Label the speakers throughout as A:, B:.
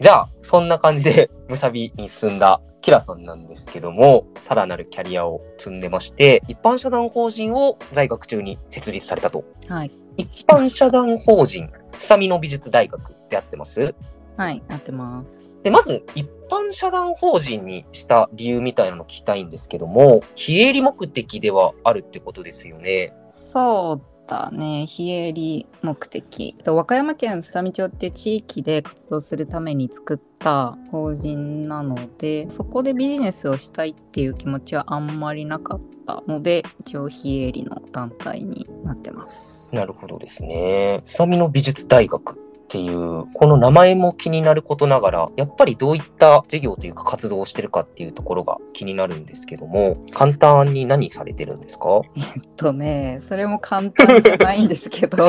A: じゃあ、そんな感じで、ムサビに進んだキラさんなんですけども、さらなるキャリアを積んでまして、一般社団法人を在学中に設立されたと。
B: はい。
A: 一般社団法人、スサミノ美術大学でやってます？
B: はい、やってます。
A: で、まず、一般社団法人にした理由みたいなの聞きたいんですけども、非営利目的ではあるってことですよね。
B: そうだね、非営利目的。と和歌山県すさみ町っていう地域で活動するために作った法人なので、そこでビジネスをしたいっていう気持ちはあんまりなかったので、一応非営利の団体になってます。
A: なるほどですね。スサミノ美術大学っていう、この名前も気になることながら、やっぱりどういった事業というか活動をしてるかっていうところが気になるんですけども、簡単に何されてるんですか？
B: えっとね、それも簡単じゃないんですけど、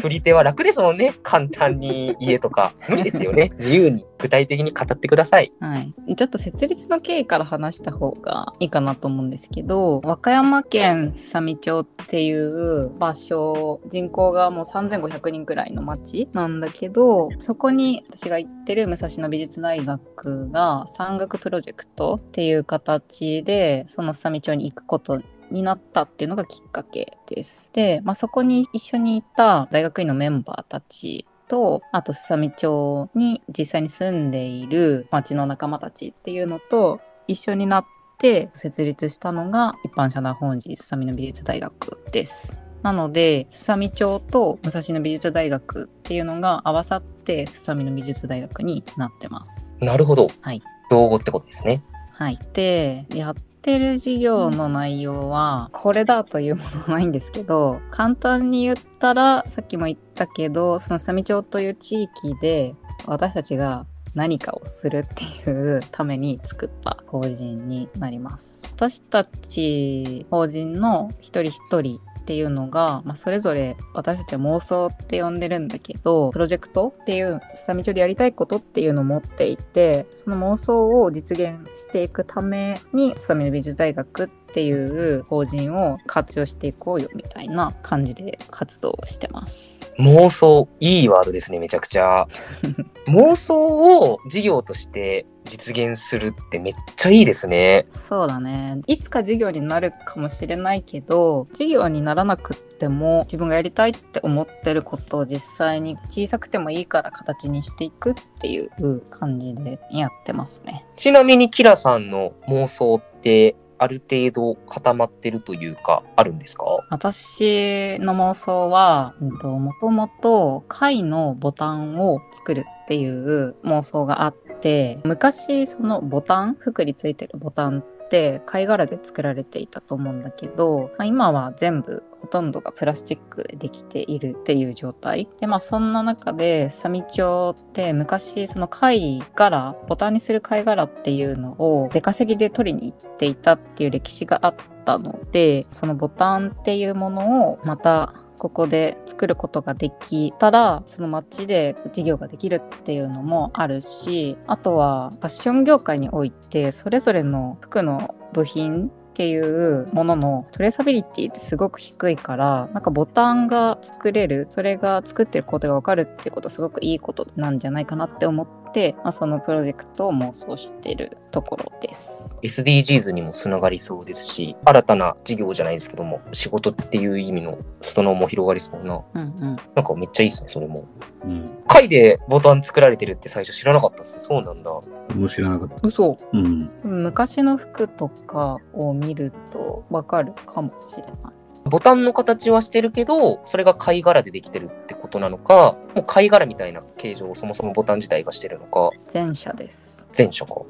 A: 振り手は楽ですもんね。簡単に家とか。無理ですよね。自由に具体的に語ってください。
B: はい、ちょっと設立の経緯から話した方がいいかなと思うんですけど和歌山県すさみ町っていう場所人口がもう3500人くらいの町なんだけどそこに私が行ってる武蔵野美術大学が山岳プロジェクトっていう形でそのすさみ町に行くことになったっていうのがきっかけです。で、まあ、そこに一緒にいた大学院のメンバーたちとあとすさみ町に実際に住んでいる町の仲間たちっていうのと一緒になって設立したのが一般社団法人すさみの美術大学です。なので、すさみ町と武蔵野美術大学っていうのが合わさってすさみの美術大学になってます。
A: なるほど。
B: はい。
A: 造語ってことですね。
B: はい。で、やってる授業の内容は、これだというものないんですけど、簡単に言ったら、さっきも言ったけど、そのサミ町という地域で、私たちが何かをするっていうために作った法人になります。私たち法人の一人一人っていうのが、まあ、それぞれ私たちは妄想って呼んでるんだけどプロジェクトっていうすさみ町でやりたいことっていうのを持っていてその妄想を実現していくためにすさみの美術大学っていう法人を活用していこうよみたいな感じで活動してます。
A: 妄想、いいワードですね、めちゃくちゃ。妄想を事業として実現するってめっちゃいいですね。
B: そうだねいつか授業になるかもしれないけど授業にならなくっても自分がやりたいって思ってることを実際に小さくてもいいから形にしていくっていう感じでやってますね。
A: ちなみにキラさんの妄想ってある程度固まってるというか、あるんですか？
B: 私の妄想は、うんと、もともと貝のボタンを作るっていう妄想があって、昔そのボタン、服についてるボタンって貝殻で作られていたと思うんだけど、まあ、今は全部ほとんどがプラスチックでできているっていう状態。で、まあそんな中で、サミ町って昔その貝殻、ボタンにする貝殻っていうのを出稼ぎで取りに行っていたっていう歴史があったので、そのボタンっていうものをまたここで作ることができたらその街で事業ができるっていうのもあるしあとはファッション業界においてそれぞれの服の部品っていうもののトレーサビリティってすごく低いからなんかボタンが作れるそれが作ってることが分かるっていうことすごくいいことなんじゃないかなって思って、まあ、そのプロジェクトを妄想してるところです。
A: SDGs にもつながりそうですし、新たな事業じゃないですけども、仕事っていう意味の裾野も広がりそうな。
B: うんうん
A: なんかめっちゃいいですね、それも。
C: うん。
A: 貝でボタン作られてるって最初知らなかったっす。そうなんだ。
C: もう知らなかった。
B: 嘘
C: うん。
B: 昔の服とかを見るとわかるかもしれない。
A: ボタンの形はしてるけど、それが貝殻でできてるってことなのか、もう貝殻みたいな形状をそもそもボタン自体がしてるのか、
B: 前者です。
A: 前者か。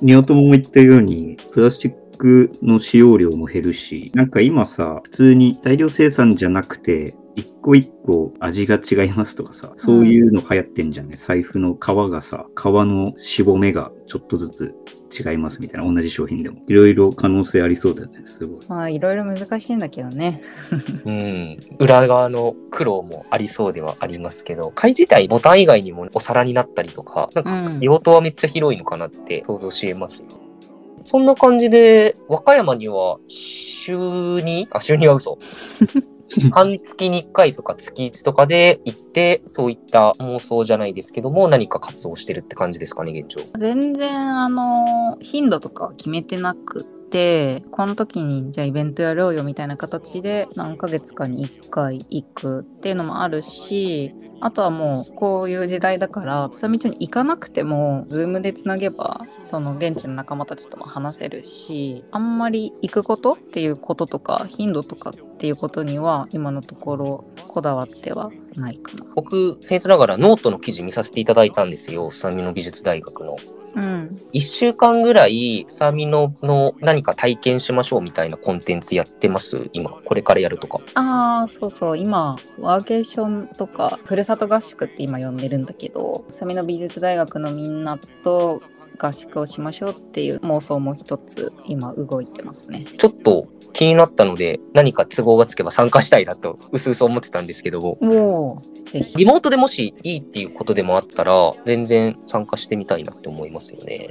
C: ニオトも言ったように、プラスチックの使用量も減るし、なんか今さ、普通に大量生産じゃなくて、一個一個味が違いますとかさ、そういうの流行ってんじゃんね。財布の革がさ、革のしぼめがちょっとずつ違いますみたいな、同じ商品でも。いろいろ可能性ありそうだよね、すごい。
B: まあいろいろ難しいんだけどね。
A: うん。裏側の苦労もありそうではありますけど、貝自体ボタン以外にもお皿になったりとか、なんか
B: うん。
A: 用途はめっちゃ広いのかなって想像しえますよ。そんな感じで、和歌山には週に、あ、週には嘘。半月に1回とか月1とかで行って、そういった妄想じゃないですけども、何か活動してるって感じですかね、現状。
B: 全然あの頻度とかは決めてなくてこの時にじゃあイベントやろうよみたいな形で何ヶ月かに1回行くっていうのもあるしあとはもうこういう時代だから久美町に行かなくても Zoom でつなげばその現地の仲間たちとも話せるしあんまり行くことっていうこととか頻度とかっていうことには今のところこだわってはないかな。
A: 僕、僭越ながらノートの記事見させていただいたんですよ、すさみの美術大学の。
B: うん、
A: 1週間ぐらい、スサミノの何か体験しましょうみたいなコンテンツやってます？今、これからやるとか。
B: ああそうそう今ワーケーションとかふるさと合宿って今呼んでるんだけどすさみの美術大学のみんなと合宿をしましょうっていう妄想も一つ今動いてますね。
A: ちょっと気になったので、何か都合がつけば参加したいなと、うすうす思ってたんですけども、
B: おおぜひ。
A: リモートでもしいいっていうことでもあったら、全然参加してみたいなって思いますよね。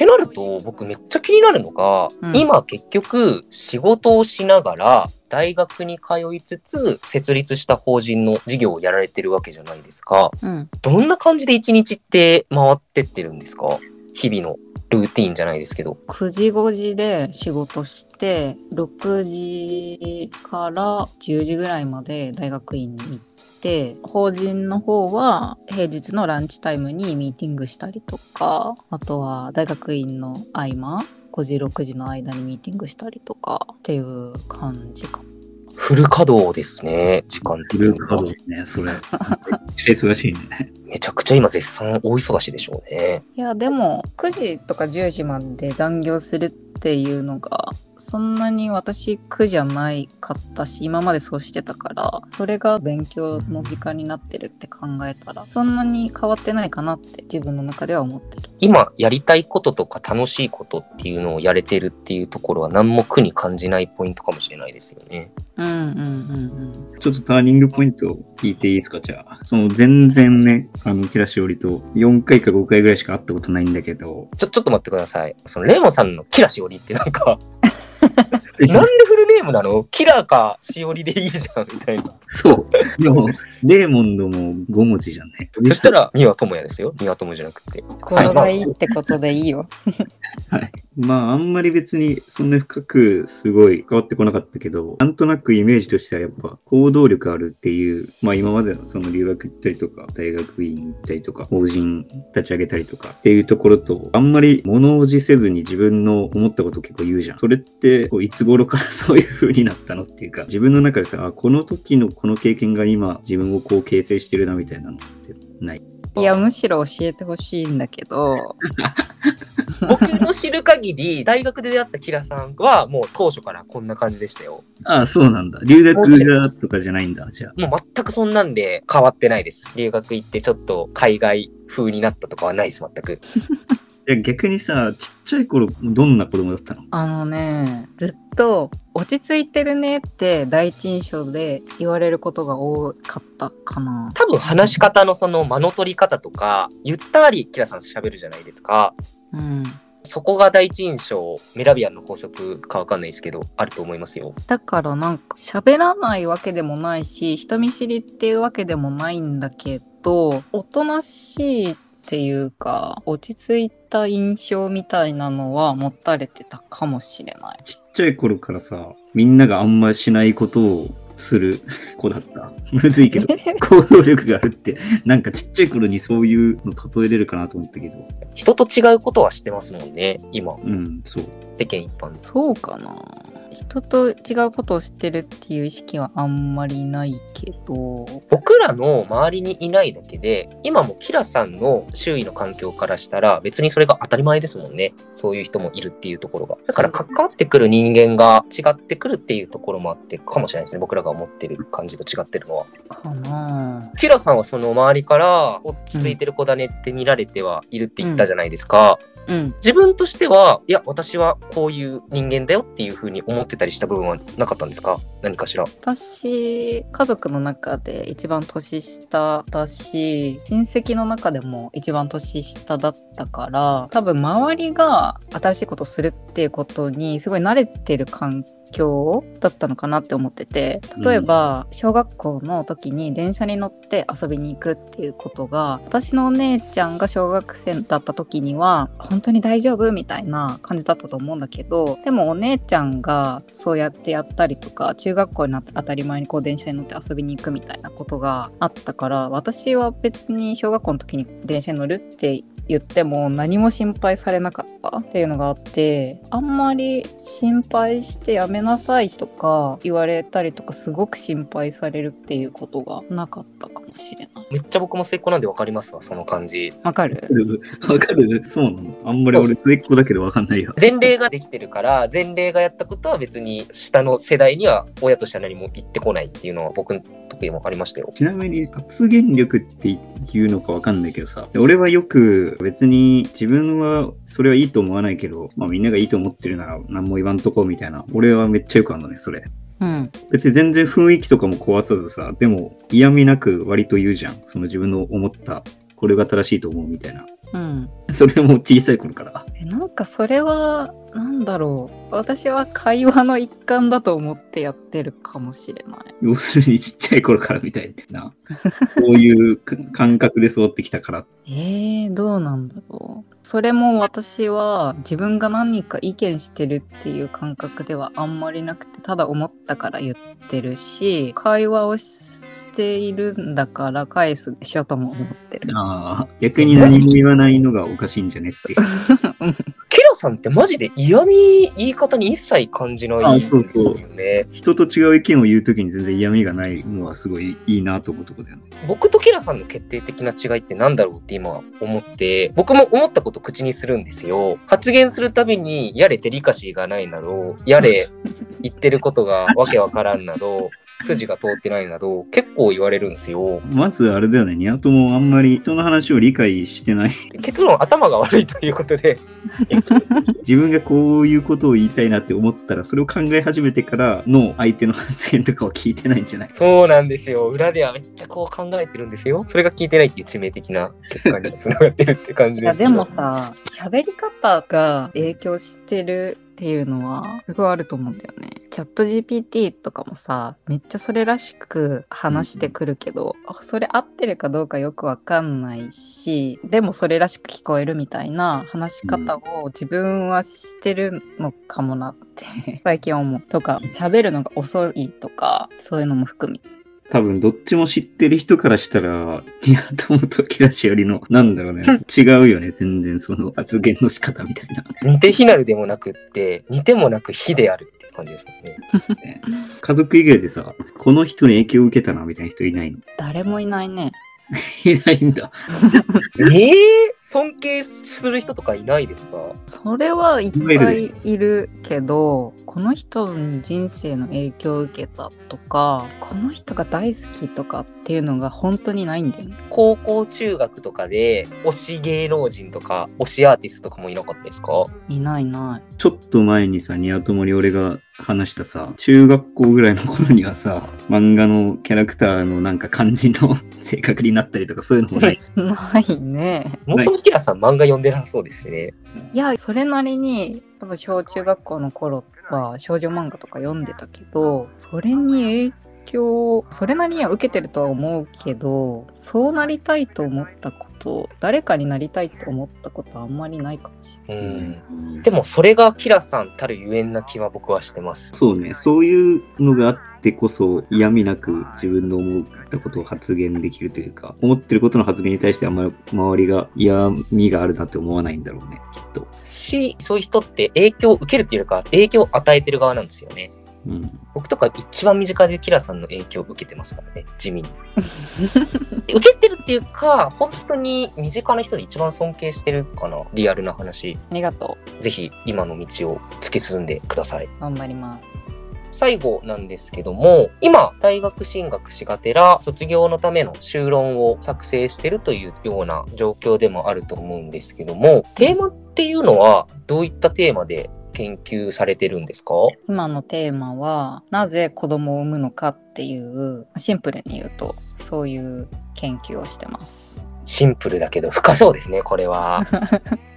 A: ってなると、僕めっちゃ気になるのが、
B: うん。
A: 今結局仕事をしながら、大学に通いつつ、設立した法人の事業をやられてるわけじゃないですか。
B: うん、
A: どんな感じで一日って回ってってるんですか？日々のルーティーンじゃないですけど。
B: 9時5時で仕事して6時から10時ぐらいまで大学院に行って法人の方は平日のランチタイムにミーティングしたりとかあとは大学院の合間5時6時の間にミーティングしたりとかっていう感じかな
A: フル稼働ですね、時間的に
C: フルカード
A: は。
C: ね、それ。めっちゃ忙しいね。
A: めちゃくちゃ今絶賛大忙しでしょうね。
B: いやでも9時とか10時まで残業するっていうのがそんなに私苦じゃないかったし今までそうしてたからそれが勉強の時間になってるって考えたらそんなに変わってないかなって自分の中では思ってる
A: 今やりたいこととか楽しいことっていうのをやれてるっていうところは何も苦に感じないポイントかもしれないですよね。
B: うんうんうん
C: ちょっとターニングポイント聞いていいですか？じゃあ。その全然ね、あの、キラシオリと4回か5回ぐらいしか会ったことないんだけど、
A: ちょ、ちょっと待ってください。そのレモンさんのキラしおりってなんか、なんでフルネームなの？キラーかしおりでいいじゃんみたいな。
C: そう。でも、レーモンドも5文字じゃんね。
A: そしたら、三輪智也ですよ。三輪智じゃなくて。
B: うんこれがいいってことでいいよ
C: はい。まあ、あんまり別にそんな深くすごい変わってこなかったけど、なんとなくイメージとしてはやっぱ行動力あるっていう、まあ今までのその留学行ったりとか、大学院行ったりとか、法人立ち上げたりとかっていうところと、あんまり物おじせずに自分の思ったことを結構言うじゃん。それって、こういつ頃からそういう風になったのっていうか、自分の中でさ、あこの時のこの経験が今自分をこう形成してるなみたいなのってない？
B: いやむしろ教えてほしいんだけど
A: 僕の知る限り、大学で出会ったキラさんは、もう当初からこんな感じでしたよ。
C: ああ、そうなんだ。留学がとかじゃないんだ、じゃあ。
A: もう全くそんなんで変わってないです。留学行ってちょっと海外風になったとかはないです、全く。
C: いや逆にさ、ちっちゃい頃、どんな子供だったの？
B: あのねずっと落ち着いてるねって第一印象で言われることが多かったかな
A: 多分話し方のその間の取り方とか、ゆったりキラさん喋るじゃないですか。
B: うん
A: そこが第一印象、メラビアンの法則かわかんないですけど、あると思いますよ。
B: だからなんか喋らないわけでもないし人見知りっていうわけでもないんだけどおとなしいっていうか落ち着いた印象みたいなのは持たれてたかもしれない。
C: ちっちゃい頃からさ、みんながあんましないことをする 子だった。むずいけど、行動力があるって、なんかちっちゃい頃にそういうの例えれるかなと思ったけど、
A: 人と違うことはしてますもんね、今、
C: うん、そう。
A: 世間一般で。
B: そうかな人と違うことを知ってるっていう意識はあんまりないけど
A: 僕らの周りにいないだけで、今もキラさんの周囲の環境からしたら、別にそれが当たり前ですもんね。そういう人もいるっていうところが。だから関わってくる人間が違ってくるっていうところもあってかもしれないですね。僕らが思ってる感じと違ってるのは。
B: かな
A: キラさんはその周りから、落ち着いてる子だねって見られてはいるって言ったじゃないですか。
B: うん。
A: 自分としては、いや、私はこういう人間だよっていうふうに思ってたりした部分はなかったんですか？何かしら。
B: 私、家族の中で一番年下だし、親戚の中でも一番年下だったから、多分周りが新しいことをするっていうことにすごい慣れてる環境だったのかなって思ってて例えば小学校の時に電車に乗って遊びに行くっていうことが私のお姉ちゃんが小学生だった時には本当に大丈夫みたいな感じだったと思うんだけどでもお姉ちゃんがそうやってやったりとか中学校になって当たり前にこう電車に乗って遊びに行くみたいなことがあったから私は別に小学校の時に電車に乗るって言っても何も心配されなかったっていうのがあってあんまり心配してやめなさいとか言われたりとかすごく心配されるっていうことがなかったかもしれない。
A: めっちゃ僕も末っ子なんで分かりますわ、その感じ。
B: わかる？
C: わかるそうなのあんまり俺末っ子だけどわかんないよ。
A: 前例ができてるから、前例がやったことは別に下の世代には親としては何も言ってこないっていうのは僕の時もありましたよ。
C: ちなみに発言力っていうのかわかんないけどさ、俺はよく別に自分はそれはいいと思わないけど、まあみんながいいと思ってるなら何も言わんとこみたいな。俺はめっちゃよくあるのね、それ。
B: うん。
C: 別に全然雰囲気とかも壊さずさ、でも嫌味なく割と言うじゃん。その自分の思った、これが正しいと思うみたいな。
B: うん。
C: それも小さい頃から。
B: えなんかそれはなんだろう私は会話の一環だと思ってやってるかもしれない。
C: 要するにちっちゃい頃からみたいな。こういう感覚で育ってきたから。
B: えー、どうなんだろうそれも私は自分が何か意見してるっていう感覚ではあんまりなくてただ思ったから言ってるし会話をしているんだから返すでしょとも思ってる。
C: ああ、逆に何も言わないのがおかしいんじゃねっていう。
A: キラさんってマジで嫌味言い方に一切感じないんですよね。
C: 人と違う意見を言うときに全然嫌味がないのはすごいいいなと思うとこだよね。
A: 僕とキラさんの決定的な違いって何だろうって今思って、僕も思ったこと口にするんですよ。発言するたびに、やれデリカシーがないなど、やれ言ってることがわけわからんなど、筋が通ってないなど、結構言われるんですよ。
C: まずあれだよね、ニアトもあんまり人の話を理解してない。
A: 結論、頭が悪いということで、
C: 自分がこういうことを言いたいなって思ったら、それを考え始めてからの相手の発言とかを聞いてないんじゃない？
A: そうなんですよ。裏ではめっちゃこう考えてるんですよ。それが聞いてないっていう致命的な結果につながってるって感じです
B: でもさ喋り方が影響してるっていうのはすごいあると思うんだよね。チャット GPT とかもさめっちゃそれらしく話してくるけど、あそれ合ってるかどうかよくわかんないしでもそれらしく聞こえるみたいな話し方を自分はしてるのかもなって最近思う。とか喋るのが遅いとかそういうのも含み。
C: 多分どっちも知ってる人からしたら、ニアトモとキラシよりの、なんだろうね、違うよね、全然その発言の仕方みたいな。
A: 似て非なるでもなくって、似てもなく非であるっていう感じですよね。
C: 家族以外でさ、この人に影響を受けたなみたいな人いないの？
B: 誰もいないね。
C: いないんだ。
A: えー、尊敬する人とかいないですか？
B: それはいっぱいいるけどこの人に人生の影響を受けたとかこの人が大好きとかっていうのが本当にないんだよね。
A: 高校、中学とかで推し芸能人とか推しアーティストとかもいなかったですか？
B: いないない。
C: ちょっと前にさ、ニアトモに俺が話したさ、中学校ぐらいの頃にはさ、漫画のキャラクターのなんか感じの 性格になったりとかそういうのもない？
B: ないね。
A: もうそのキラさん漫画読んでなさそうですね。
B: いやそれなりに多分小中学校の頃は少女漫画とか読んでたけどそれに影響それなりには受けてるとは思うけどそうなりたいと思ったこと誰かになりたいと思ったことはあんまりないかもしれない。
A: うん。でもそれがキラさんたるゆえんな気は僕はしてます。
C: そうね、そういうのがあってこそ嫌味なく自分の思ったことを発言できるというか、思ってることの発言に対してあんまり周りが嫌味があるなって思わないんだろうね、きっと。
A: し、そういう人って影響を受けるっていうよりか、影響を与えてる側なんですよね。
C: うん。
A: 僕とか一番身近でキラさんの影響を受けてますからね、地味に。受けてるっていうか、本当に身近な人で一番尊敬してるかな、リアルな話。
B: ありがと
A: ぜひ今の道を突き進んでください。
B: う。頑張ります。
A: 最後なんですけども、今、大学進学しがてら卒業のための修論を作成してるというような状況でもあると思うんですけども、テーマっていうのはどういったテーマで研究されてるんですか？
B: 今のテーマはなぜ子供を産むのかっていうシンプルに言うとそういう研究をしてます。
A: シンプルだけど深そうですね、これは。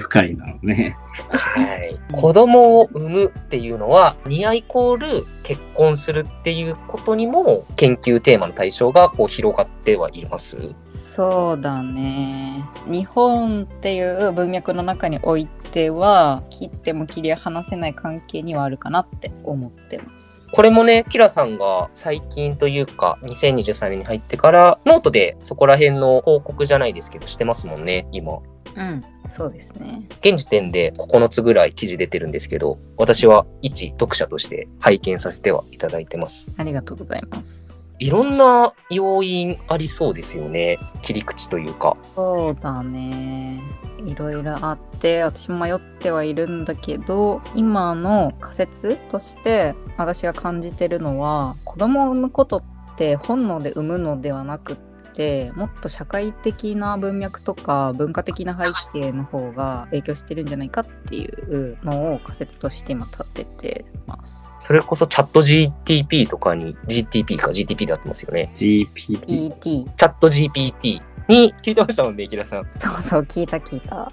C: 深いなのね。
A: はい。子供を産むっていうのは、ニアイコール結婚するっていうことにも研究テーマの対象がこう広がってはいます
B: そうだね。日本っていう文脈の中においては切っても切り離せない関係にはあるかなって思ってます。
A: これもね、キラさんが最近というか、2023年に入ってから、ノートでそこら辺の報告じゃないですけど、してますもんね、今。
B: うん、そうですね。
A: 現時点で9つぐらい記事出てるんですけど、私は一読者として拝見させてはいただいてます。
B: ありがとうございます。
A: いろんな要因ありそうですよね。切り口というか。
B: そうだね。いろいろあって私も迷ってはいるんだけど今の仮説として私が感じてるのは子供を産むことって本能で産むのではなくってもっと社会的な文脈とか文化的な背景の方が影響してるんじゃないかっていうのを仮説として今立ててます。
A: それこそチャット GTP とかに、GTP か GTP で合ってますよね。
C: GPT。
B: PT
A: チャット GPT に聞いてましたもんね、キラさん。
B: そうそう聞いた聞いた。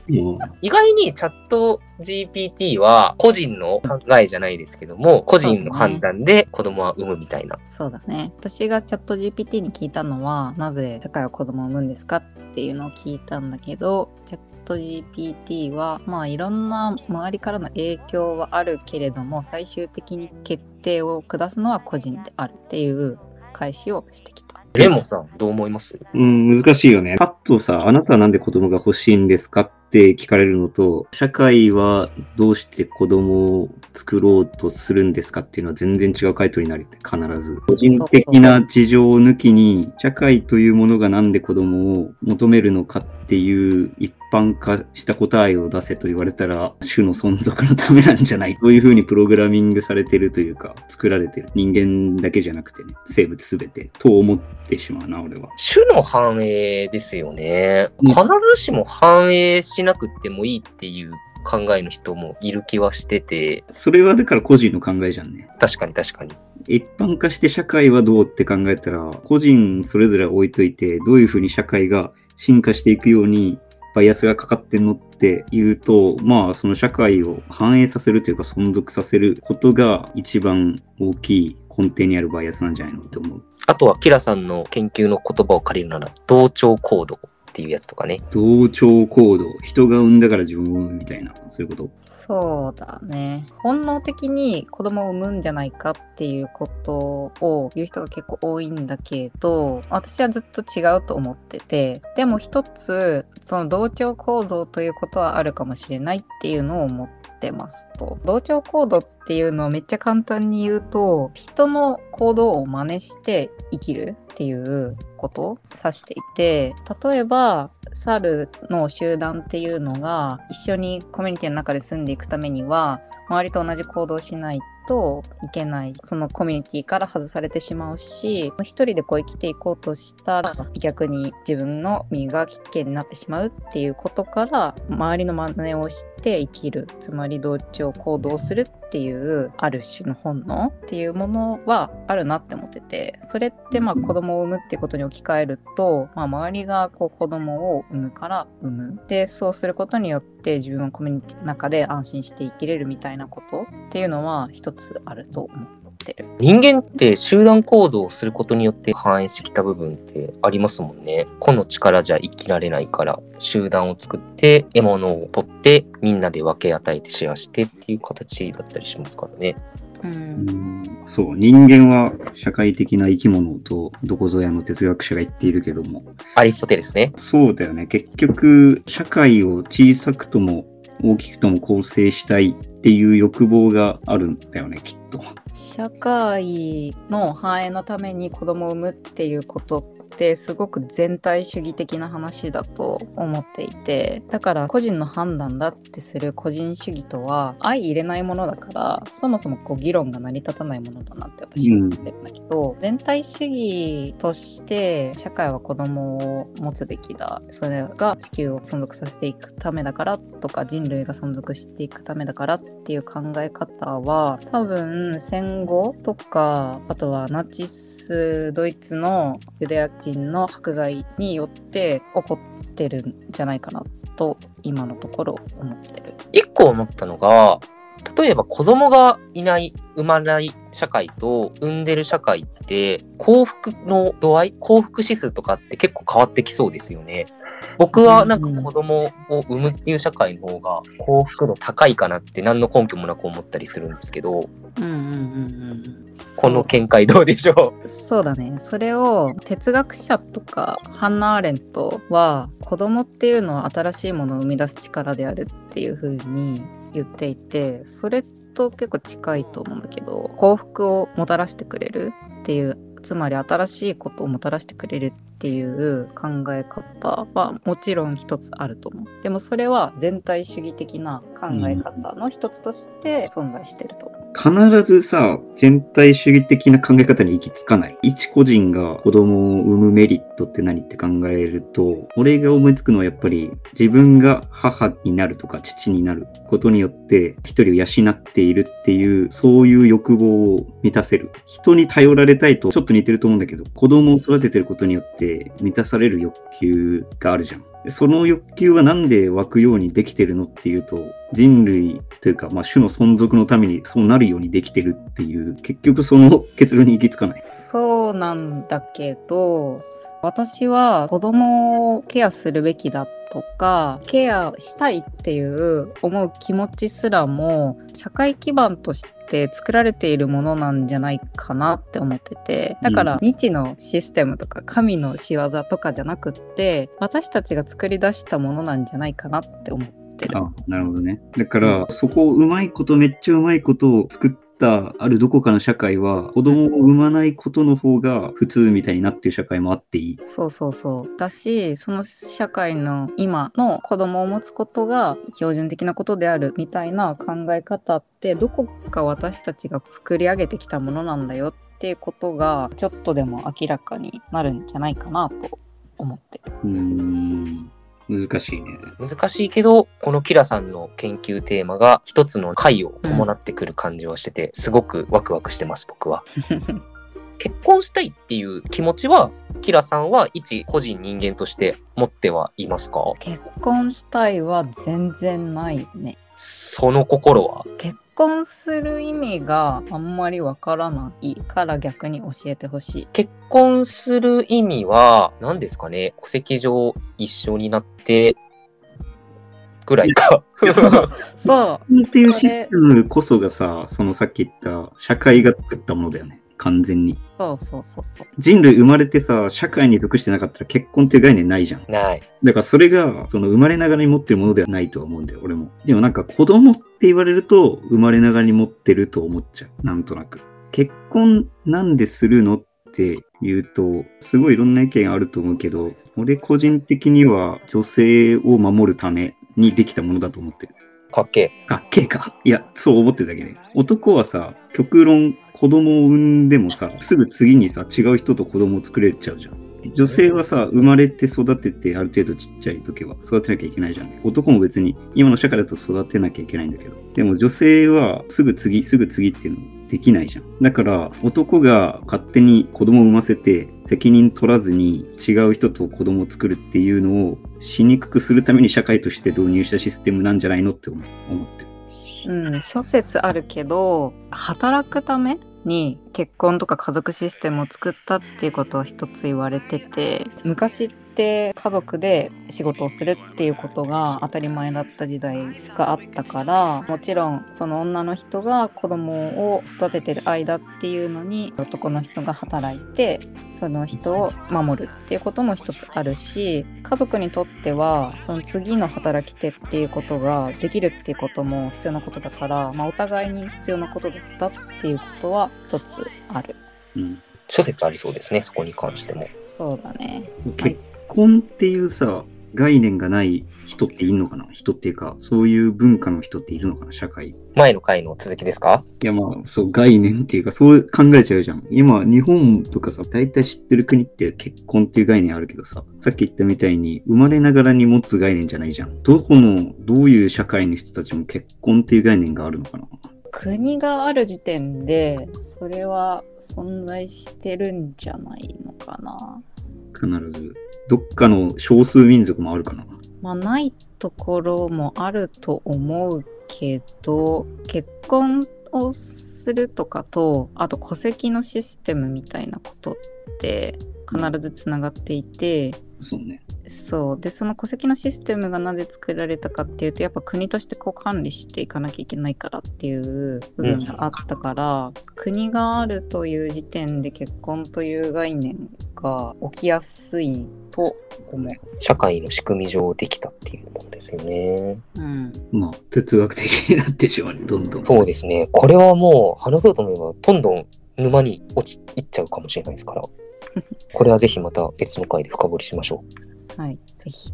A: 意外にチャット GPT は個人の考えじゃないですけども、個人の判断で子供は産むみたいな。
B: そうだね。私がチャット GPT に聞いたのは、なぜ世界は子供を産むんですかっていうのを聞いたんだけど、チャット GPT は、まあいろんな周りからの影響はあるけれども、最終的に決定を下すのは個人であるっていう返しをしてきた。
A: レモンさん、どう思います？
C: うん、難しいよね。パッとさ、あなたはなんで子供が欲しいんですか？って聞かれるのと、社会はどうして子供を作ろうとするんですかっていうのは全然違う回答になる必ず。個人的な事情を抜きに、社会というものがなんで子供を求めるのかっていう一般化した答えを出せと言われたら、種の存続のためなんじゃないそういうふうにプログラミングされてるというか、作られてる。人間だけじゃなくてね、生物すべて、と思ってしまうな、俺は。
A: 種の繁栄ですよね。
C: うん
A: 必ずしも繁栄しなくてもいいっていう考えの人もいる気はしてて、
C: それはだから個人の考えじゃんね。
A: 確かに確かに。
C: 一般化して社会はどうって考えたら、個人それぞれ置いといて、どういうふうに社会が進化していくようにバイアスがかかってんのっていうと、まあその社会を反映させるというか存続させることが一番大きい根底にあるバイアスなんじゃないのって思う。
A: あとは、キラさんの研究の言葉を借りるなら、同調行動っていうやつとかね。
C: 同調行動、人が生んだから自分を生むみたいな、そういうこと？
B: そうだね。本能的に子供を産むんじゃないかっていうことを言う人が結構多いんだけど、私はずっと違うと思ってて、でも一つ、その同調行動ということはあるかもしれないっていうのを思ってますと。同調行動っていうのをめっちゃ簡単に言うと、人の行動を真似して生きるっていうことを指していて、例えば、猿の集団っていうのが一緒にコミュニティの中で住んでいくためには周りと同じ行動をしないといけないそのコミュニティから外されてしまうし一人でこう生きていこうとしたら逆に自分の身が危険になってしまうっていうことから周りの真似をして生きるつまり同調行動するっていうある種の本能っていうものはあるなって思っててそれってまあ子供を産むってことに置き換えると、まあ、周りがこう子供を産むから産む。でそうすることによって自分はコミュニティの中で安心して生きれるみたいなことっていうのは一つあると思ってる。
A: 人間って集団行動をすることによって反映してきた部分ってありますもんね。個の力じゃ生きられないから、集団を作って獲物を取ってみんなで分け与えてシェアしてっていう形だったりしますからね。
B: う、
C: うんんそう、人間は社会的な生き物とどこぞやの哲学者が言っているけども、
A: アリストテレスね。
C: そうだよね。結局、社会を小さくとも大きくとも構成したいっていう欲望があるんだよね、きっと。
B: 社会の繁栄のために子供を産むっていうことっってすごく全体主義的な話だと思っていてだから個人の判断だってする個人主義とは相入れないものだからそもそもこう議論が成り立たないものだなって私は思ってるんだけど、全体主義として社会は子供を持つべきだ。それが地球を存続させていくためだからとか人類が存続していくためだからっていう考え方は多分戦後とかあとはナチスドイツのユダヤ人の迫害によって起こってるんじゃないかなと今のところ思ってる。
A: 一個思ったのが、例えば子供がいない、生まない社会と産んでる社会って幸福の度合い、幸福指数とかって結構変わってきそうですよね。僕はなんか子供を産むっていう社会の方が幸福度高いかなって何の根拠もなく思ったりするんですけど、
B: うんうんうんうん。
A: この見解どうでしょ
B: そうだねそれを哲学者とかハンナ・アーレントは子供っていうのは新しいものを生み出す力であるっていう風に言っていてそれと結構近いと思うんだけど幸福をもたらしてくれるっていうつまり新しいことをもたらしてくれるっていう考え方はもちろん一つあると思う。でもそれは全体主義的な考え方の一つとして存在してると思う、
C: 必ずさ、全体主義的な考え方に行き着かない。一個人が子供を産むメリットって何って考えると、俺が思いつくのはやっぱり自分が母になるとか父になることによって一人を養っているっていう、そういう欲望を満たせる。人に頼られたいとちょっと似てると思うんだけど、子供を育ててることによって満たされる欲求があるじゃん。その欲求はなんで湧くようにできてるのっていうと、人類というか、まあ、種の存続のためにそうなるようにできてるっていう、結局その結論に行き着かない。
B: そうなんだけど私は子供をケアするべきだとかケアしたいっていう思う気持ちすらも社会基盤として作られているものなんじゃないかなって思っててだから
C: うん
B: 未知のシステムとか神の仕業とかじゃなくって私たちが作り出したものなんじゃないかなって思ってる。
C: あ、なるほどね。だから、そこをうまいこと、めっちゃうまいことを作ったあるどこかの社会は、子供を産まないことの方が普通みたいになってる社会もあっていい。
B: そうそうそう。だし、その社会の今の子供を持つことが標準的なことであるみたいな考え方って、どこか私たちが作り上げてきたものなんだよっていうことが、ちょっとでも明らかになるんじゃないかなと思ってる。
C: ん。難しいね。
A: 難しいけど、このキラさんの研究テーマが一つの回を伴ってくる感じはしてて、すごくワクワクしてます、僕は。結婚したいっていう気持ちは、キラさんは一個人人間として持ってはいますか？
B: 結婚したいは全然ないね。
A: その心は？
B: 結婚する意味があんまりわからないから逆に教えてほしい。
A: 結婚する意味は何ですかね？戸籍上一緒になってぐらいか。
B: そう。
C: っていうシステムこそがさ、そのさっき言った社会が作ったものだよね。完全に。
B: そうそうそうそう。
C: 人類生まれてさ、社会に属してなかったら結婚っていう概念ないじゃん。
A: ない。
C: だからそれが、その生まれながらに持ってるものではないとは思うんだよ、俺も。でもなんか子供って言われると、生まれながらに持ってると思っちゃう。なんとなく。結婚なんでするのって言うと、すごいいろんな意見あると思うけど、俺個人的には女性を守るためにできたものだと思ってる。
A: かっけえ。
C: かっけえか。いや、そう思ってるだけね。男はさ、極論子供を産んでもさ、すぐ次にさ、違う人と子供を作れちゃうじゃん。女性はさ、生まれて育てて、ある程度ちっちゃい時は育てなきゃいけないじゃん。男も別に、今の社会だと育てなきゃいけないんだけど。でも女性は、すぐ次、すぐ次っていうのできないじゃん。だから、男が勝手に子供を産ませて、責任取らずに違う人と子供を作るっていうのをしにくくするために社会として導入したシステムなんじゃないのって思ってる。
B: うん、諸説あるけど働くために結婚とか家族システムを作ったっていうことは一つ言われてて昔って家族で仕事をするっていうことが当たり前だった時代があったからもちろんその女の人が子供を育ててる間っていうのに男の人が働いてその人を守るっていうことも一つあるし家族にとってはその次の働き手っていうことができるっていうことも必要なことだから、まあ、お互いに必要なことだったっていうことは一つある。
C: うん。
A: 諸説ありそうですね、そこに関しても。
B: そうだね。
C: 結婚っていうさ、概念がない人っているのかな？人っていうか、そういう文化の人っているのかな？社会。い
A: 前の回の続きですか？
C: やまあ、そう、概念っていうか、そう考えちゃうじゃん。今、日本とかさ、大体知ってる国って結婚っていう概念あるけどさ、さっき言ったみたいに、生まれながらに持つ概念じゃないじゃん。どこの、どういう社会の人たちも結婚っていう概念があるのかな？
B: 国がある時点で、それは存在してるんじゃないのかな？
C: 必ず。どっかの少数民族もあるかな
B: まあ、ないところもあると思うけど、結婚をするとかと、あと戸籍のシステムみたいなことって必ずつながっていて、
C: そうね。
B: そうでその戸籍のシステムがなぜ作られたかっていうとやっぱ国としてこう管理していかなきゃいけないからっていう部分があったから、国があるという時点で結婚という概念が起きやすいと思う。
A: 社会の仕組み上できたっていうものですよね。
B: うん、
C: まあ、哲学的になってしまうね、どんどん。
A: そうですね。これはもう話そうと思えば、どんどん沼に落ちいっちゃうかもしれないですから。これはぜひまた別の回で深掘りしましょう。
B: はいぜひ。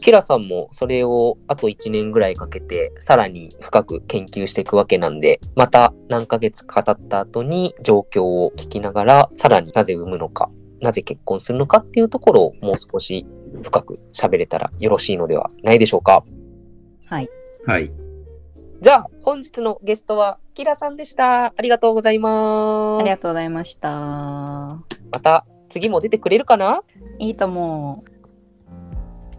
A: キラさんもそれをあと1年ぐらいかけてさらに深く研究していくわけなんで、また何ヶ月か経った後に状況を聞きながら、さらになぜ産むのか、なぜ結婚するのかっていうところをもう少し深く喋れたらよろしいのではないでしょうか。
B: はい。
C: はい。
A: じゃあ本日のゲストはキラさんでした。ありがとうございます。
B: ありがとうございました。
A: また次も出てくれるかな？い
B: いと思う。